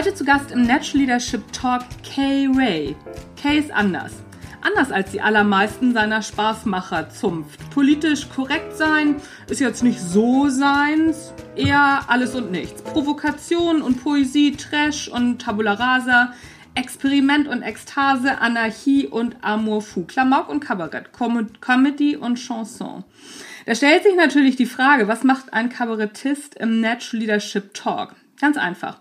Heute zu Gast im Natural Leadership Talk Kay Ray. Kay ist anders. Anders als die allermeisten seiner Spaßmacher zunft. Politisch korrekt sein ist jetzt nicht so seins, eher alles und nichts. Provokation und Poesie, Trash und Tabula Rasa, Experiment und Ekstase, Anarchie und Amour fou, Klamauk und Kabarett, Com Comedy und Chanson. Da stellt sich natürlich die Frage, was macht ein Kabarettist im Natural Leadership Talk? Ganz einfach.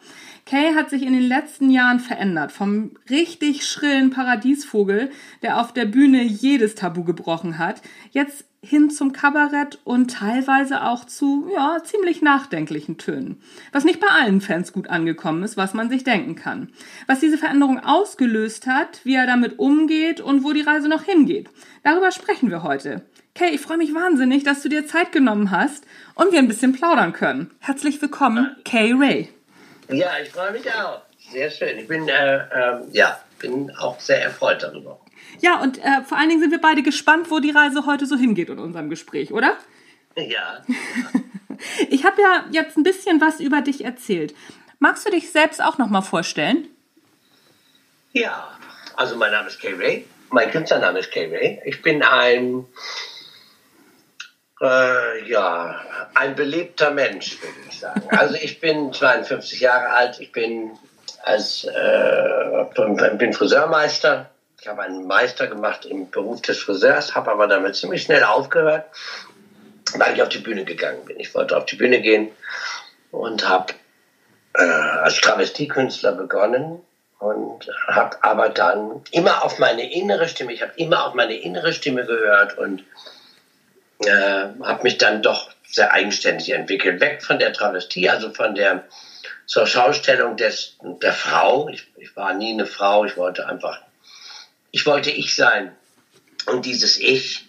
Kay hat sich in den letzten Jahren verändert. Vom richtig schrillen Paradiesvogel, der auf der Bühne jedes Tabu gebrochen hat, jetzt hin zum Kabarett und teilweise auch zu, ja, ziemlich nachdenklichen Tönen. Was nicht bei allen Fans gut angekommen ist, was man sich denken kann. Was diese Veränderung ausgelöst hat, wie er damit umgeht und wo die Reise noch hingeht. Darüber sprechen wir heute. Kay, ich freue mich wahnsinnig, dass du dir Zeit genommen hast und wir ein bisschen plaudern können. Herzlich willkommen, Kay Ray. Ja, ich freue mich auch. Sehr schön. Ich bin, äh, äh, ja, bin auch sehr erfreut darüber. Ja, und äh, vor allen Dingen sind wir beide gespannt, wo die Reise heute so hingeht in unserem Gespräch, oder? Ja. ich habe ja jetzt ein bisschen was über dich erzählt. Magst du dich selbst auch noch mal vorstellen? Ja, also mein Name ist Kay Ray. Mein Künstlername ist Kay Ray. Ich bin ein äh, ja, ein belebter Mensch, würde ich sagen. Also ich bin 52 Jahre alt, ich bin als äh, bin Friseurmeister. Ich habe einen Meister gemacht im Beruf des Friseurs, habe aber damit ziemlich schnell aufgehört, weil ich auf die Bühne gegangen bin. Ich wollte auf die Bühne gehen und habe äh, als Travestiekünstler begonnen und habe aber dann immer auf meine innere Stimme, ich habe immer auf meine innere Stimme gehört und äh, habe mich dann doch sehr eigenständig entwickelt, weg von der Travestie, also von der zur Schaustellung des, der Frau. Ich, ich war nie eine Frau, ich wollte einfach, ich wollte ich sein. Und dieses Ich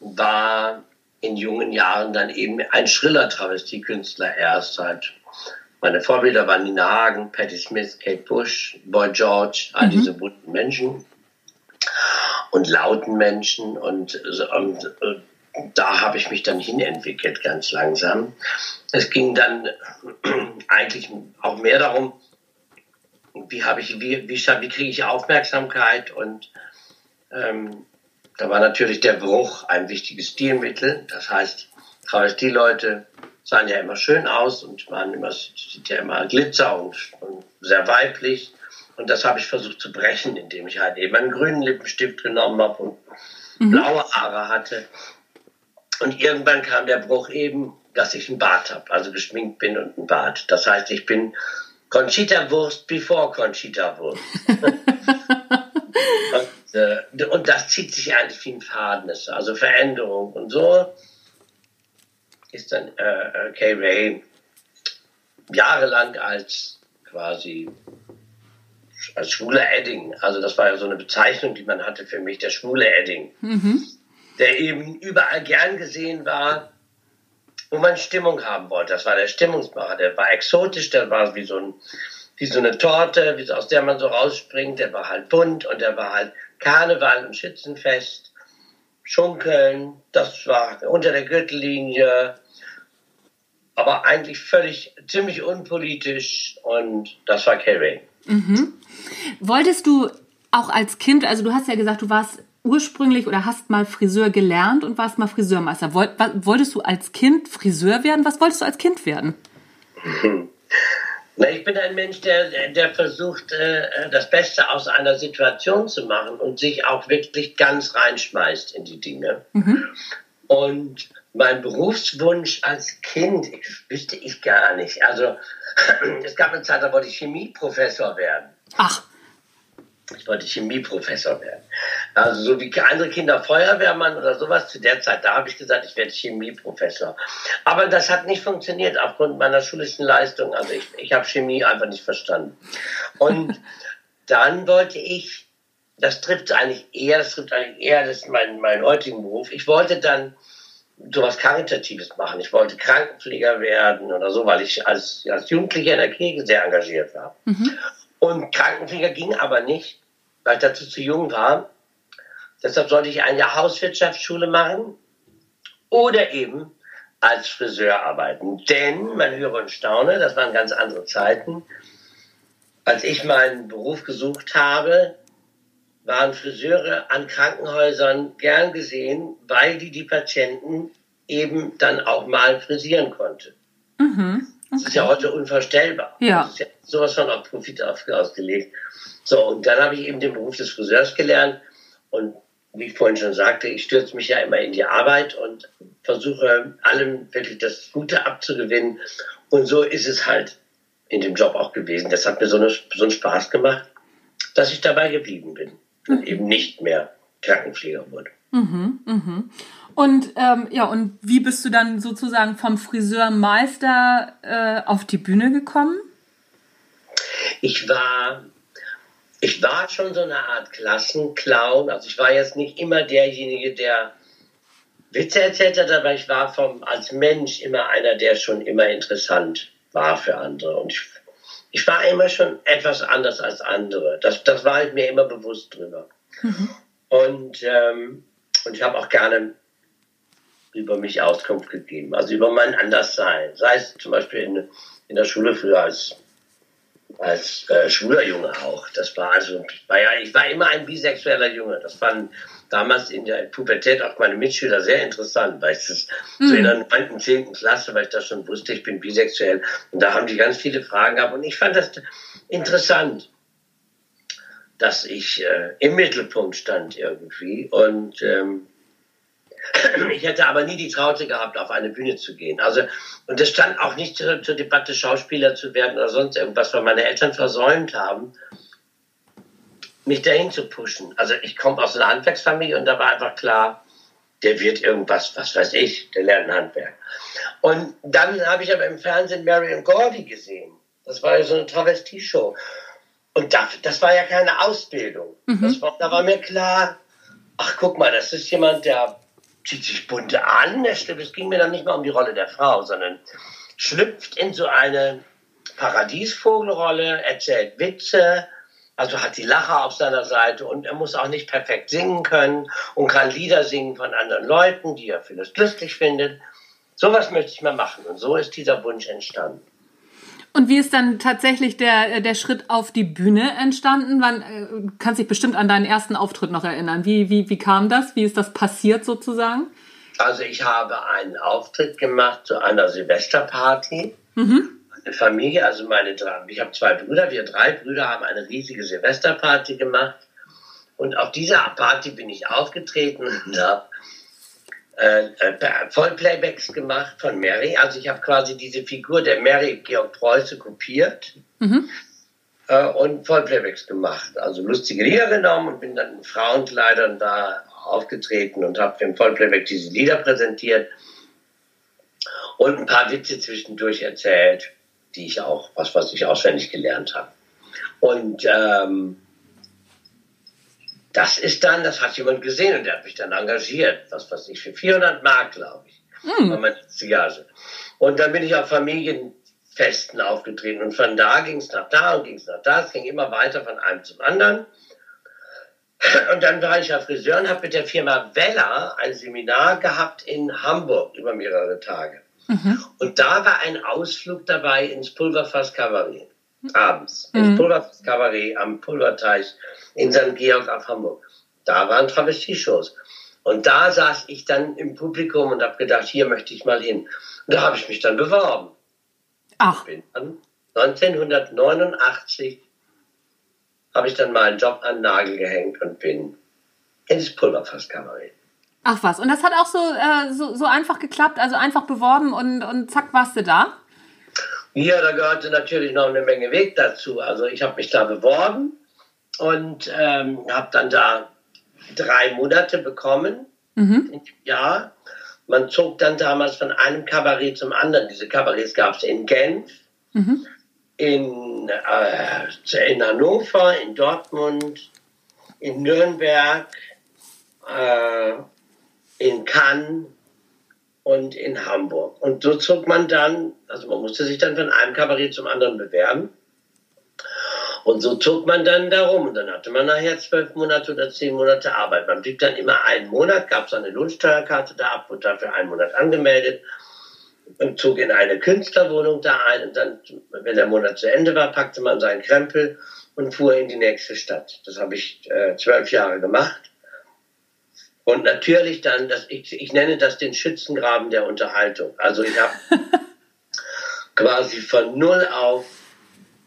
war in jungen Jahren dann eben ein schriller Travestiekünstler erst seit meine Vorbilder waren Nina Hagen, Patti Smith, Kate Bush, Boy George, all mhm. diese bunten Menschen und lauten Menschen und, und, und da habe ich mich dann hinentwickelt, ganz langsam. Es ging dann eigentlich auch mehr darum, wie habe ich, wie, wie, wie kriege ich Aufmerksamkeit und ähm, da war natürlich der Bruch ein wichtiges Stilmittel. Das heißt, Travestie-Leute sahen ja immer schön aus und waren immer, sieht ja immer Glitzer und, und sehr weiblich. Und das habe ich versucht zu brechen, indem ich halt eben einen grünen Lippenstift genommen habe und mhm. blaue Haare hatte. Und irgendwann kam der Bruch eben, dass ich einen Bart habe, also geschminkt bin und einen Bart. Das heißt, ich bin Conchita Wurst before Conchita Wurst. und, äh, und, das zieht sich eigentlich wie ein Faden. Also Veränderung. Und so ist dann äh, äh, Kay Ray jahrelang als quasi als schwuler Edding. Also das war ja so eine Bezeichnung, die man hatte für mich, der schwule Edding. Mhm der eben überall gern gesehen war, wo man Stimmung haben wollte. Das war der Stimmungsmacher. Der war exotisch, der war wie so, ein, wie so eine Torte, wie, aus der man so rausspringt. Der war halt bunt und der war halt Karneval und Schützenfest, Schunkeln, das war unter der Gürtellinie, aber eigentlich völlig ziemlich unpolitisch und das war Carrie. Mhm. Wolltest du auch als Kind, also du hast ja gesagt, du warst ursprünglich oder hast mal Friseur gelernt und warst mal Friseurmeister. Wolltest du als Kind Friseur werden? Was wolltest du als Kind werden? Na, ich bin ein Mensch, der, der versucht, äh, das Beste aus einer Situation zu machen und sich auch wirklich ganz reinschmeißt in die Dinge. Mhm. Und mein Berufswunsch als Kind ich, wüsste ich gar nicht. Also es gab eine Zeit, da wollte ich Chemieprofessor werden. Ach. Ich wollte Chemieprofessor werden. Also so wie andere Kinder Feuerwehrmann oder sowas. Zu der Zeit, da habe ich gesagt, ich werde Chemieprofessor. Aber das hat nicht funktioniert aufgrund meiner schulischen Leistung. Also ich, ich habe Chemie einfach nicht verstanden. Und dann wollte ich, das trifft eigentlich eher, das trifft eigentlich eher das mein, meinen heutigen Beruf. Ich wollte dann sowas Karitatives machen. Ich wollte Krankenpfleger werden oder so, weil ich als, als Jugendlicher in der Kirche sehr engagiert war. Mhm. Und Krankenpfleger ging aber nicht, weil ich dazu zu jung war. Deshalb sollte ich eine Hauswirtschaftsschule machen oder eben als Friseur arbeiten. Denn, man höre und staune, das waren ganz andere Zeiten. Als ich meinen Beruf gesucht habe, waren Friseure an Krankenhäusern gern gesehen, weil die die Patienten eben dann auch mal frisieren konnte. Mhm. Okay. Das ist ja heute unvorstellbar. Ja. Das ist ja sowas von auf Profit ausgelegt. So, und dann habe ich eben den Beruf des Friseurs gelernt und wie ich vorhin schon sagte, ich stürze mich ja immer in die Arbeit und versuche allem wirklich das Gute abzugewinnen. Und so ist es halt in dem Job auch gewesen. Das hat mir so, eine, so einen Spaß gemacht, dass ich dabei geblieben bin und eben nicht mehr Krankenpfleger wurde. Mhm, mhm. Und ähm, ja, und wie bist du dann sozusagen vom Friseurmeister äh, auf die Bühne gekommen? Ich war ich war schon so eine Art Klassenclown. Also ich war jetzt nicht immer derjenige, der Witze erzählt hat, aber ich war vom, als Mensch immer einer, der schon immer interessant war für andere. Und ich, ich war immer schon etwas anders als andere. Das, das war ich mir immer bewusst drüber. Mhm. Und, ähm, und ich habe auch gerne über mich Auskunft gegeben, also über mein Anderssein. Sei es zum Beispiel in, in der Schule früher als als äh, schwuler Junge auch. Das war also, war ja, ich war immer ein bisexueller Junge. Das fanden damals in der Pubertät auch meine Mitschüler sehr interessant, weil ich das mhm. so in der 9., 10. Klasse, weil ich das schon wusste, ich bin bisexuell. Und da haben die ganz viele Fragen gehabt. Und ich fand das interessant, dass ich äh, im Mittelpunkt stand irgendwie. Und ähm, ich hätte aber nie die Traute gehabt, auf eine Bühne zu gehen. Also, und es stand auch nicht zur, zur Debatte, Schauspieler zu werden oder sonst irgendwas, weil meine Eltern versäumt haben, mich dahin zu pushen. Also ich komme aus einer Handwerksfamilie und da war einfach klar, der wird irgendwas, was weiß ich, der lernt ein Handwerk. Und dann habe ich aber im Fernsehen Marion Gordy gesehen. Das war ja so eine Travestie-Show. Und das, das war ja keine Ausbildung. Mhm. War, da war mir klar, ach guck mal, das ist jemand, der zieht sich bunte an. Es ging mir dann nicht mal um die Rolle der Frau, sondern schlüpft in so eine Paradiesvogelrolle, erzählt Witze, also hat die Lacher auf seiner Seite und er muss auch nicht perfekt singen können und kann Lieder singen von anderen Leuten, die er vielleicht lustig findet. Sowas möchte ich mal machen und so ist dieser Wunsch entstanden. Und wie ist dann tatsächlich der, der Schritt auf die Bühne entstanden? Wann, äh, kannst dich bestimmt an deinen ersten Auftritt noch erinnern. Wie, wie, wie kam das? Wie ist das passiert sozusagen? Also ich habe einen Auftritt gemacht zu einer Silvesterparty. Mhm. Meine Familie, also meine drei, ich habe zwei Brüder, wir drei Brüder haben eine riesige Silvesterparty gemacht. Und auf dieser Party bin ich aufgetreten und habe äh, äh, Vollplaybacks gemacht von Mary. Also ich habe quasi diese Figur der Mary Georg Preuße kopiert mhm. äh, und Vollplaybacks gemacht. Also lustige Lieder genommen und bin dann in Frauenkleidern da aufgetreten und habe im Vollplayback diese Lieder präsentiert und ein paar Witze zwischendurch erzählt, die ich auch, was, was ich auswendig gelernt habe. Und ähm, das ist dann, das hat jemand gesehen und der hat mich dann engagiert, was weiß ich, für 400 Mark, glaube ich, mm. war meine Gage. Und dann bin ich auf Familienfesten aufgetreten und von da ging es nach da und ging es nach da, es ging immer weiter von einem zum anderen. Und dann war ich ja Friseur und habe mit der Firma Weller ein Seminar gehabt in Hamburg über mehrere Tage. Mhm. Und da war ein Ausflug dabei ins Pulverfass Kabarett abends. Mhm. Ins Pulverfass Kabarett am Pulverteich in St. Georg auf Hamburg. Da waren Travestie-Shows. Und da saß ich dann im Publikum und habe gedacht, hier möchte ich mal hin. Und da habe ich mich dann beworben. Ach. Bin dann 1989 habe ich dann mal einen Job an den Nagel gehängt und bin ins Pulverfasskabarett. Ach was, und das hat auch so, äh, so, so, einfach geklappt, also einfach beworben und, und zack, warst du da? Ja, da gehörte natürlich noch eine Menge Weg dazu. Also ich habe mich da beworben und ähm, habe dann da drei Monate bekommen mhm. im Jahr. Man zog dann damals von einem Kabarett zum anderen. Diese Kabarets gab es in Genf, mhm. in, äh, in Hannover, in Dortmund, in Nürnberg, äh, in Cannes und in Hamburg. Und so zog man dann, also man musste sich dann von einem Kabarett zum anderen bewerben. Und so zog man dann darum. Und dann hatte man nachher zwölf Monate oder zehn Monate Arbeit. Man blieb dann immer einen Monat, gab es eine Lohnsteuerkarte da ab, wurde dafür einen Monat angemeldet und zog in eine Künstlerwohnung da ein. Und dann, wenn der Monat zu Ende war, packte man seinen Krempel und fuhr in die nächste Stadt. Das habe ich äh, zwölf Jahre gemacht. Und natürlich dann, das, ich, ich nenne das den Schützengraben der Unterhaltung. Also ich habe quasi von null auf,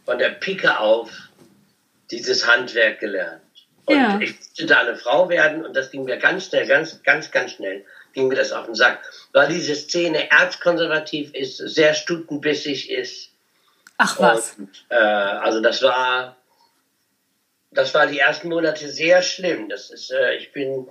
von der Pike auf, dieses Handwerk gelernt. Und ja. ich da eine Frau werden und das ging mir ganz schnell, ganz, ganz, ganz schnell ging mir das auf den Sack, weil diese Szene erzkonservativ ist, sehr stutenbissig ist. Ach was. Und, äh, also das war, das war die ersten Monate sehr schlimm. Das ist, äh, ich bin,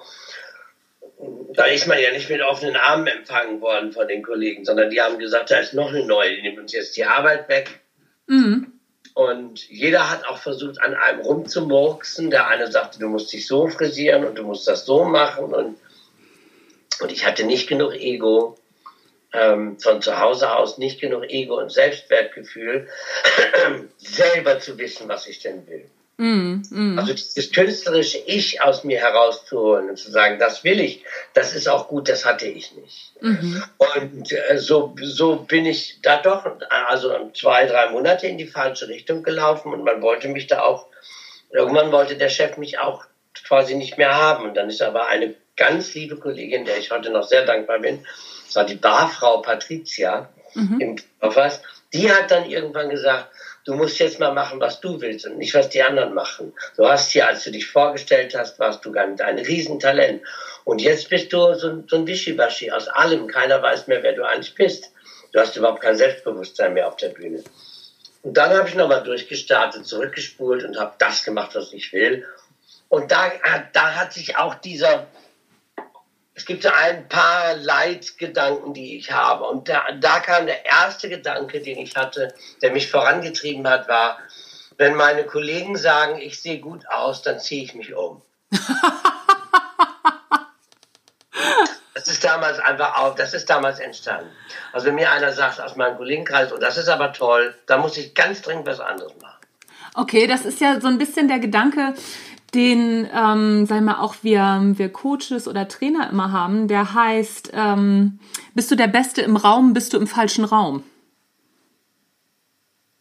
da ist man ja nicht mit offenen Armen empfangen worden von den Kollegen, sondern die haben gesagt, da ist noch eine neue, die nimmt uns jetzt die Arbeit weg. Mhm. Und jeder hat auch versucht, an einem rumzumurksen. Der eine sagte, du musst dich so frisieren und du musst das so machen. Und, und ich hatte nicht genug Ego, ähm, von zu Hause aus nicht genug Ego und Selbstwertgefühl, selber zu wissen, was ich denn will. Mm, mm. Also das künstlerische Ich aus mir herauszuholen und zu sagen, das will ich, das ist auch gut, das hatte ich nicht. Mm Und äh, so, so bin ich da doch, also zwei, drei Monate in die falsche Richtung gelaufen und man wollte mich da auch, irgendwann wollte der Chef mich auch quasi nicht mehr haben. Und dann ist aber eine ganz liebe Kollegin, der ich heute noch sehr dankbar bin, das war die Barfrau Patricia -hmm. im Dorfers, die hat dann irgendwann gesagt, du musst jetzt mal machen, was du willst und nicht, was die anderen machen. Du hast hier, als du dich vorgestellt hast, warst du ganz ein Riesentalent. Und jetzt bist du so, so ein Wischiwaschi aus allem. Keiner weiß mehr, wer du eigentlich bist. Du hast überhaupt kein Selbstbewusstsein mehr auf der Bühne. Und dann habe ich nochmal durchgestartet, zurückgespult und habe das gemacht, was ich will. Und da, da hat sich auch dieser, es gibt so ein paar Leitgedanken, die ich habe. Und da, da kam der erste Gedanke, den ich hatte, der mich vorangetrieben hat, war, wenn meine Kollegen sagen, ich sehe gut aus, dann ziehe ich mich um. das ist damals einfach auch, das ist damals entstanden. Also wenn mir einer sagt aus meinem Kollegenkreis, oh, das ist aber toll, da muss ich ganz dringend was anderes machen. Okay, das ist ja so ein bisschen der Gedanke, den, ähm, sagen wir auch wir, wir Coaches oder Trainer immer haben, der heißt, ähm, bist du der Beste im Raum, bist du im falschen Raum?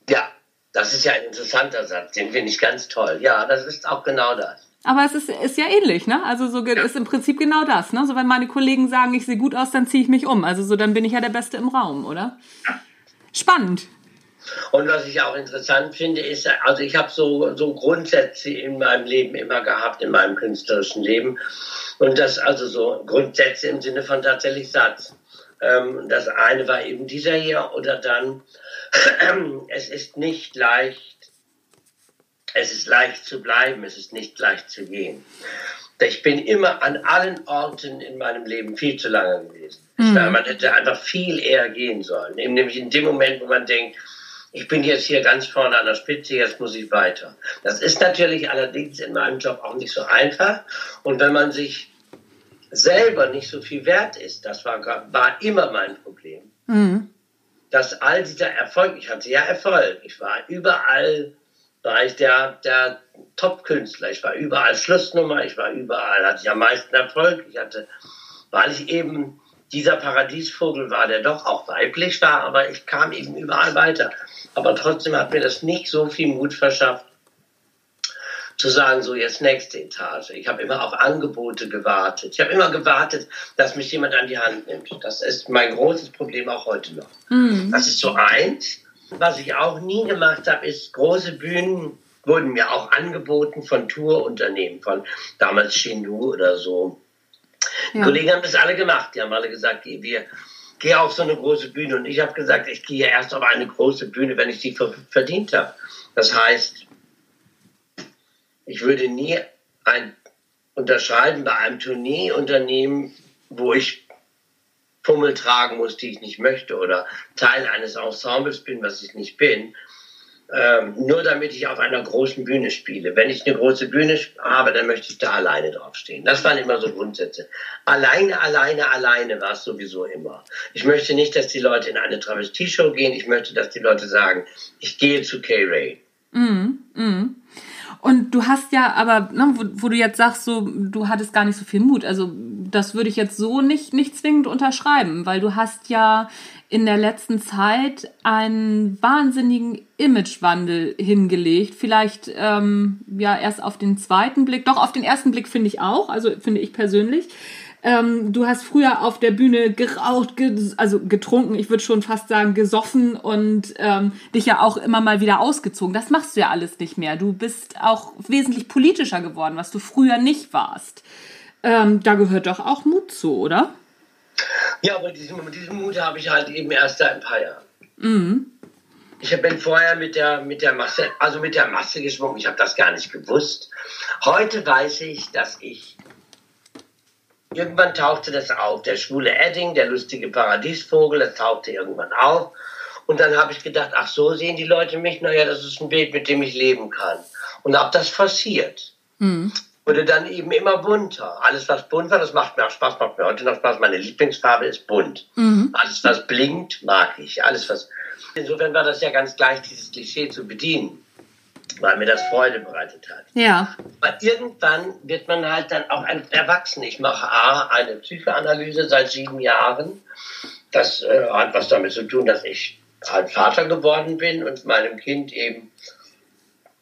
Ja, das ist ja ein interessanter Satz, den finde ich ganz toll. Ja, das ist auch genau das. Aber es ist, ist ja ähnlich, ne? Also so ja. ist im Prinzip genau das, ne? So wenn meine Kollegen sagen, ich sehe gut aus, dann ziehe ich mich um. Also so dann bin ich ja der Beste im Raum, oder? Ja. Spannend. Und was ich auch interessant finde, ist, also ich habe so, so Grundsätze in meinem Leben immer gehabt, in meinem künstlerischen Leben. Und das also so Grundsätze im Sinne von tatsächlich Satz. Ähm, das eine war eben dieser hier oder dann, es ist nicht leicht, es ist leicht zu bleiben, es ist nicht leicht zu gehen. Ich bin immer an allen Orten in meinem Leben viel zu lange gewesen. Mhm. Man hätte einfach viel eher gehen sollen. Nämlich in dem Moment, wo man denkt, ich bin jetzt hier ganz vorne an der Spitze, jetzt muss ich weiter. Das ist natürlich allerdings in meinem Job auch nicht so einfach. Und wenn man sich selber nicht so viel wert ist, das war, war immer mein Problem, mhm. dass all dieser Erfolg, ich hatte ja Erfolg, ich war überall, war ich der, der Top-Künstler, ich war überall Schlussnummer, ich war überall, hatte ich am meisten Erfolg, ich hatte, weil ich eben dieser Paradiesvogel war, der doch auch weiblich war, aber ich kam eben überall weiter. Aber trotzdem hat mir das nicht so viel Mut verschafft, zu sagen, so jetzt nächste Etage. Ich habe immer auf Angebote gewartet. Ich habe immer gewartet, dass mich jemand an die Hand nimmt. Das ist mein großes Problem auch heute noch. Mhm. Das ist so eins. Was ich auch nie gemacht habe, ist große Bühnen wurden mir auch angeboten von Tourunternehmen, von damals Chinu oder so. Ja. Kollegen haben das alle gemacht. Die haben alle gesagt, wir gehe auf so eine große Bühne. Und ich habe gesagt, ich gehe erst auf eine große Bühne, wenn ich sie verdient habe. Das heißt, ich würde nie ein unterschreiben bei einem Tourneeunternehmen, wo ich Pummel tragen muss, die ich nicht möchte, oder Teil eines Ensembles bin, was ich nicht bin, ähm, nur damit ich auf einer großen Bühne spiele. Wenn ich eine große Bühne habe, dann möchte ich da alleine draufstehen. Das waren immer so Grundsätze. Alleine, alleine, alleine war es sowieso immer. Ich möchte nicht, dass die Leute in eine Travestie-Show gehen. Ich möchte, dass die Leute sagen, ich gehe zu K-Ray. Mm, mm. Und du hast ja aber, ne, wo, wo, du jetzt sagst, so, du hattest gar nicht so viel Mut. Also das würde ich jetzt so nicht, nicht zwingend unterschreiben, weil du hast ja in der letzten Zeit einen wahnsinnigen Imagewandel hingelegt. Vielleicht ähm, ja erst auf den zweiten Blick, doch auf den ersten Blick finde ich auch, also finde ich persönlich. Ähm, du hast früher auf der Bühne geraucht, ge also getrunken, ich würde schon fast sagen gesoffen und ähm, dich ja auch immer mal wieder ausgezogen. Das machst du ja alles nicht mehr. Du bist auch wesentlich politischer geworden, was du früher nicht warst. Ähm, da gehört doch auch Mut zu, oder? Ja, aber diesen, diesen Mut habe ich halt eben erst seit ein paar Jahren. Mhm. Ich bin vorher mit der, mit der Masse, also mit der Masse geschwungen. Ich habe das gar nicht gewusst. Heute weiß ich, dass ich irgendwann tauchte das auf. Der schwule Edding, der lustige Paradiesvogel, das tauchte irgendwann auf. Und dann habe ich gedacht, ach so sehen die Leute mich. Naja, das ist ein Bild, mit dem ich leben kann. Und habe das forciert. Mhm wurde dann eben immer bunter. Alles, was bunt war, das macht mir auch Spaß, macht mir heute noch Spaß. Meine Lieblingsfarbe ist bunt. Mhm. Alles, was blinkt, mag ich. Alles, was. Insofern war das ja ganz gleich, dieses Klischee zu bedienen, weil mir das Freude bereitet hat. Ja. Aber irgendwann wird man halt dann auch ein Erwachsener. Ich mache A, eine Psychoanalyse seit sieben Jahren. Das äh, hat was damit zu tun, dass ich halt Vater geworden bin und meinem Kind eben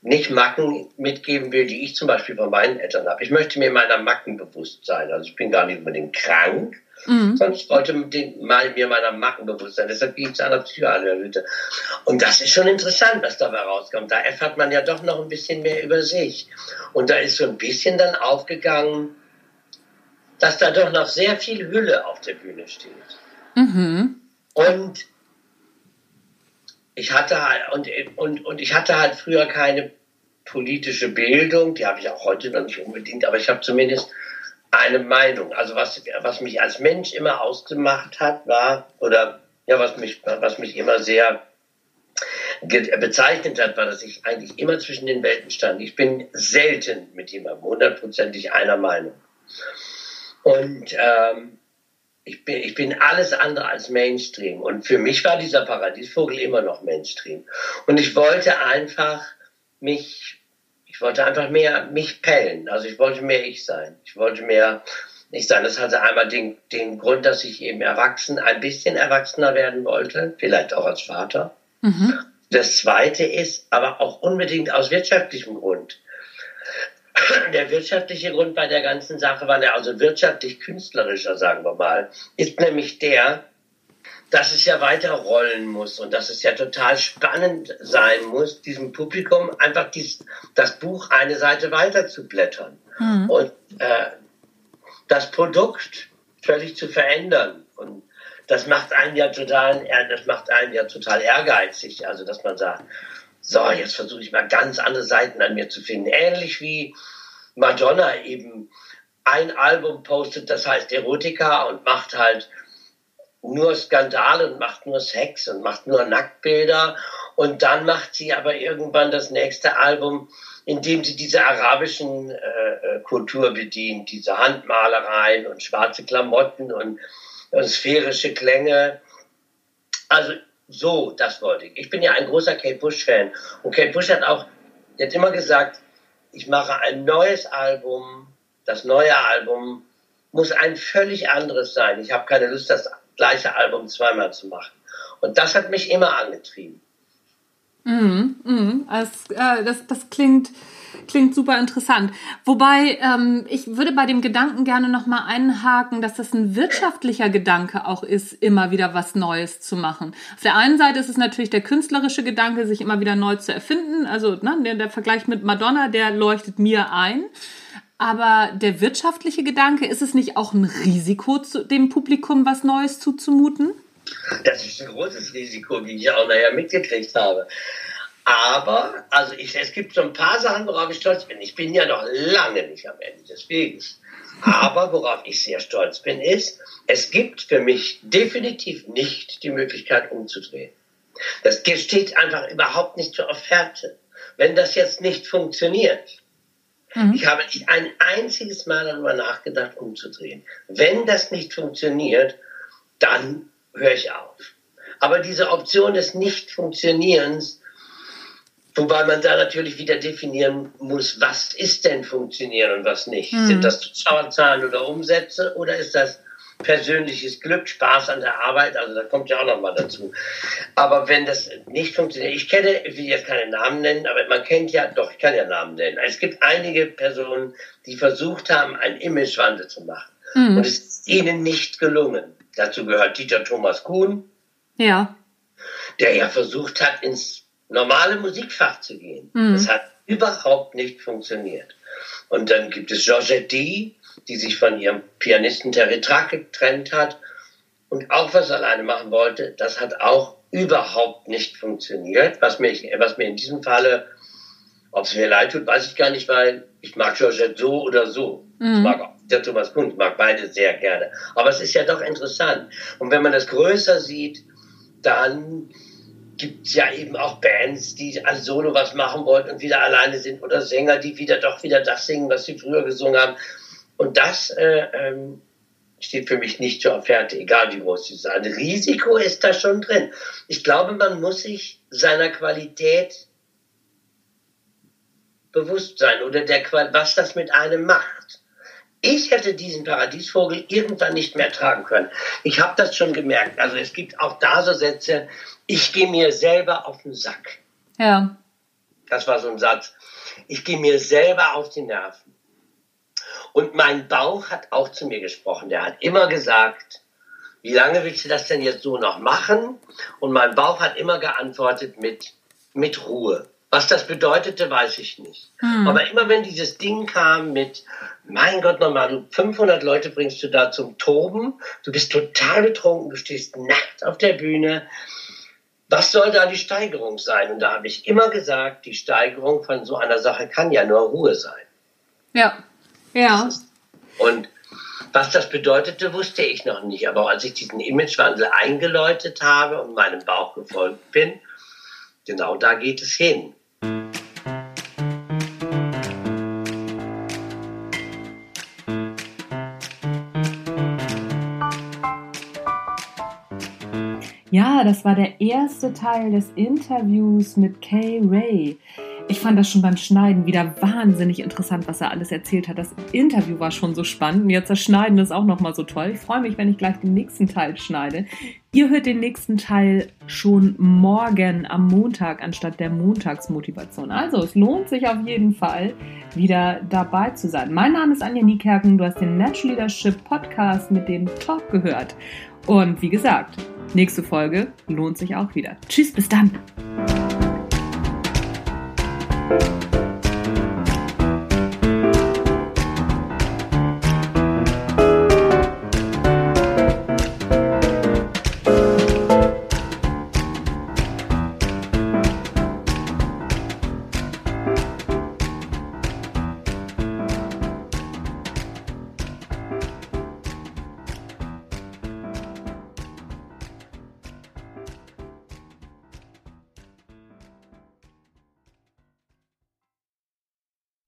nicht Macken mitgeben will, die ich zum Beispiel von meinen Eltern habe. Ich möchte mir meiner Macken bewusst sein. Also ich bin gar nicht unbedingt krank, mhm. sondern ich wollte mal, mir meiner Macken bewusst sein. Deshalb gehe ich zu einer Psychoanalyse. Und das ist schon interessant, was dabei rauskommt. Da erfährt man ja doch noch ein bisschen mehr über sich. Und da ist so ein bisschen dann aufgegangen, dass da doch noch sehr viel Hülle auf der Bühne steht. Mhm. Und ich hatte halt, und, und, und ich hatte halt früher keine politische Bildung, die habe ich auch heute noch nicht unbedingt, aber ich habe zumindest eine Meinung. Also was, was mich als Mensch immer ausgemacht hat, war, oder ja, was mich, was mich immer sehr bezeichnet hat, war, dass ich eigentlich immer zwischen den Welten stand. Ich bin selten mit jemandem hundertprozentig einer Meinung. Und ähm, ich bin, ich bin alles andere als Mainstream. Und für mich war dieser Paradiesvogel immer noch Mainstream. Und ich wollte einfach mich, ich wollte einfach mehr mich pellen. Also ich wollte mehr ich sein. Ich wollte mehr ich sein. Das hatte einmal den, den Grund, dass ich eben erwachsen, ein bisschen erwachsener werden wollte. Vielleicht auch als Vater. Mhm. Das zweite ist aber auch unbedingt aus wirtschaftlichem Grund. Der wirtschaftliche Grund bei der ganzen Sache war der, also wirtschaftlich-künstlerischer, sagen wir mal, ist nämlich der, dass es ja weiter rollen muss und dass es ja total spannend sein muss, diesem Publikum einfach dies, das Buch eine Seite weiter zu blättern mhm. und äh, das Produkt völlig zu verändern. Und das macht einen ja total, das macht einen ja total ehrgeizig, also dass man sagt, so, jetzt versuche ich mal ganz andere Seiten an mir zu finden. Ähnlich wie Madonna eben ein Album postet, das heißt Erotika und macht halt nur Skandale und macht nur Sex und macht nur Nacktbilder. Und dann macht sie aber irgendwann das nächste Album, in dem sie diese arabischen äh, äh Kultur bedient, diese Handmalereien und schwarze Klamotten und, und sphärische Klänge. Also so, das wollte ich. Ich bin ja ein großer Kate Bush-Fan. Und Kate Bush hat auch, hat immer gesagt, ich mache ein neues Album. Das neue Album muss ein völlig anderes sein. Ich habe keine Lust, das gleiche Album zweimal zu machen. Und das hat mich immer angetrieben. Mm, mm, das, äh, das, das klingt Klingt super interessant. Wobei ähm, ich würde bei dem Gedanken gerne nochmal einhaken, dass das ein wirtschaftlicher Gedanke auch ist, immer wieder was Neues zu machen. Auf der einen Seite ist es natürlich der künstlerische Gedanke, sich immer wieder neu zu erfinden. Also ne, der, der Vergleich mit Madonna, der leuchtet mir ein. Aber der wirtschaftliche Gedanke, ist es nicht auch ein Risiko, dem Publikum was Neues zuzumuten? Das ist ein großes Risiko, wie ich auch nachher mitgekriegt habe. Aber, also ich, es gibt so ein paar Sachen, worauf ich stolz bin. Ich bin ja noch lange nicht am Ende des Weges. Aber worauf ich sehr stolz bin, ist, es gibt für mich definitiv nicht die Möglichkeit umzudrehen. Das steht einfach überhaupt nicht zur Offerte. Wenn das jetzt nicht funktioniert, mhm. ich habe nicht ein einziges Mal darüber nachgedacht, umzudrehen. Wenn das nicht funktioniert, dann höre ich auf. Aber diese Option des Nicht-Funktionierens, wobei man da natürlich wieder definieren muss, was ist denn funktionieren und was nicht. Mhm. Sind das Zuschauerzahlen oder Umsätze oder ist das persönliches Glück, Spaß an der Arbeit, also da kommt ja auch noch mal dazu. Aber wenn das nicht funktioniert, ich kenne, ich will jetzt keine Namen nennen, aber man kennt ja, doch, ich kann ja Namen nennen. Es gibt einige Personen, die versucht haben, einen Imagewandel zu machen. Mhm. Und es ist ihnen nicht gelungen. Dazu gehört Dieter Thomas Kuhn. Ja. Der ja versucht hat, ins normale Musikfach zu gehen. Mhm. Das hat überhaupt nicht funktioniert. Und dann gibt es Georgette D., die sich von ihrem Pianisten Terry Track getrennt hat und auch was alleine machen wollte. Das hat auch überhaupt nicht funktioniert, was mir, was mir in diesem Falle, ob es mir leid tut, weiß ich gar nicht, weil ich mag Georgette so oder so. Mhm. Ich mag auch der Thomas Kuhn, ich mag beide sehr gerne. Aber es ist ja doch interessant. Und wenn man das größer sieht, dann gibt es ja eben auch Bands, die als Solo was machen wollten und wieder alleine sind oder Sänger, die wieder doch wieder das singen, was sie früher gesungen haben. Und das äh, ähm, steht für mich nicht zur Offerte, egal wie groß sie sein. Risiko ist da schon drin. Ich glaube, man muss sich seiner Qualität bewusst sein oder der, was das mit einem macht. Ich hätte diesen Paradiesvogel irgendwann nicht mehr tragen können. Ich habe das schon gemerkt. Also es gibt auch da so Sätze, ich gehe mir selber auf den Sack. Ja. Das war so ein Satz. Ich gehe mir selber auf die Nerven. Und mein Bauch hat auch zu mir gesprochen. Der hat immer gesagt, wie lange willst du das denn jetzt so noch machen? Und mein Bauch hat immer geantwortet mit, mit Ruhe. Was das bedeutete, weiß ich nicht. Hm. Aber immer wenn dieses Ding kam mit, mein Gott, nochmal, du 500 Leute bringst du da zum Toben, du bist total betrunken, du stehst nackt auf der Bühne. Was soll da die Steigerung sein? Und da habe ich immer gesagt, die Steigerung von so einer Sache kann ja nur Ruhe sein. Ja. Ja. Und was das bedeutete, wusste ich noch nicht. Aber als ich diesen Imagewandel eingeläutet habe und meinem Bauch gefolgt bin, genau da geht es hin. Das war der erste Teil des Interviews mit Kay Ray. Ich fand das schon beim Schneiden wieder wahnsinnig interessant, was er alles erzählt hat. Das Interview war schon so spannend und jetzt das Schneiden ist auch nochmal so toll. Ich freue mich, wenn ich gleich den nächsten Teil schneide. Ihr hört den nächsten Teil schon morgen am Montag anstatt der Montagsmotivation. Also es lohnt sich auf jeden Fall, wieder dabei zu sein. Mein Name ist Anja Niekerken. Du hast den Natural Leadership Podcast mit dem Talk gehört. Und wie gesagt, nächste Folge lohnt sich auch wieder. Tschüss, bis dann.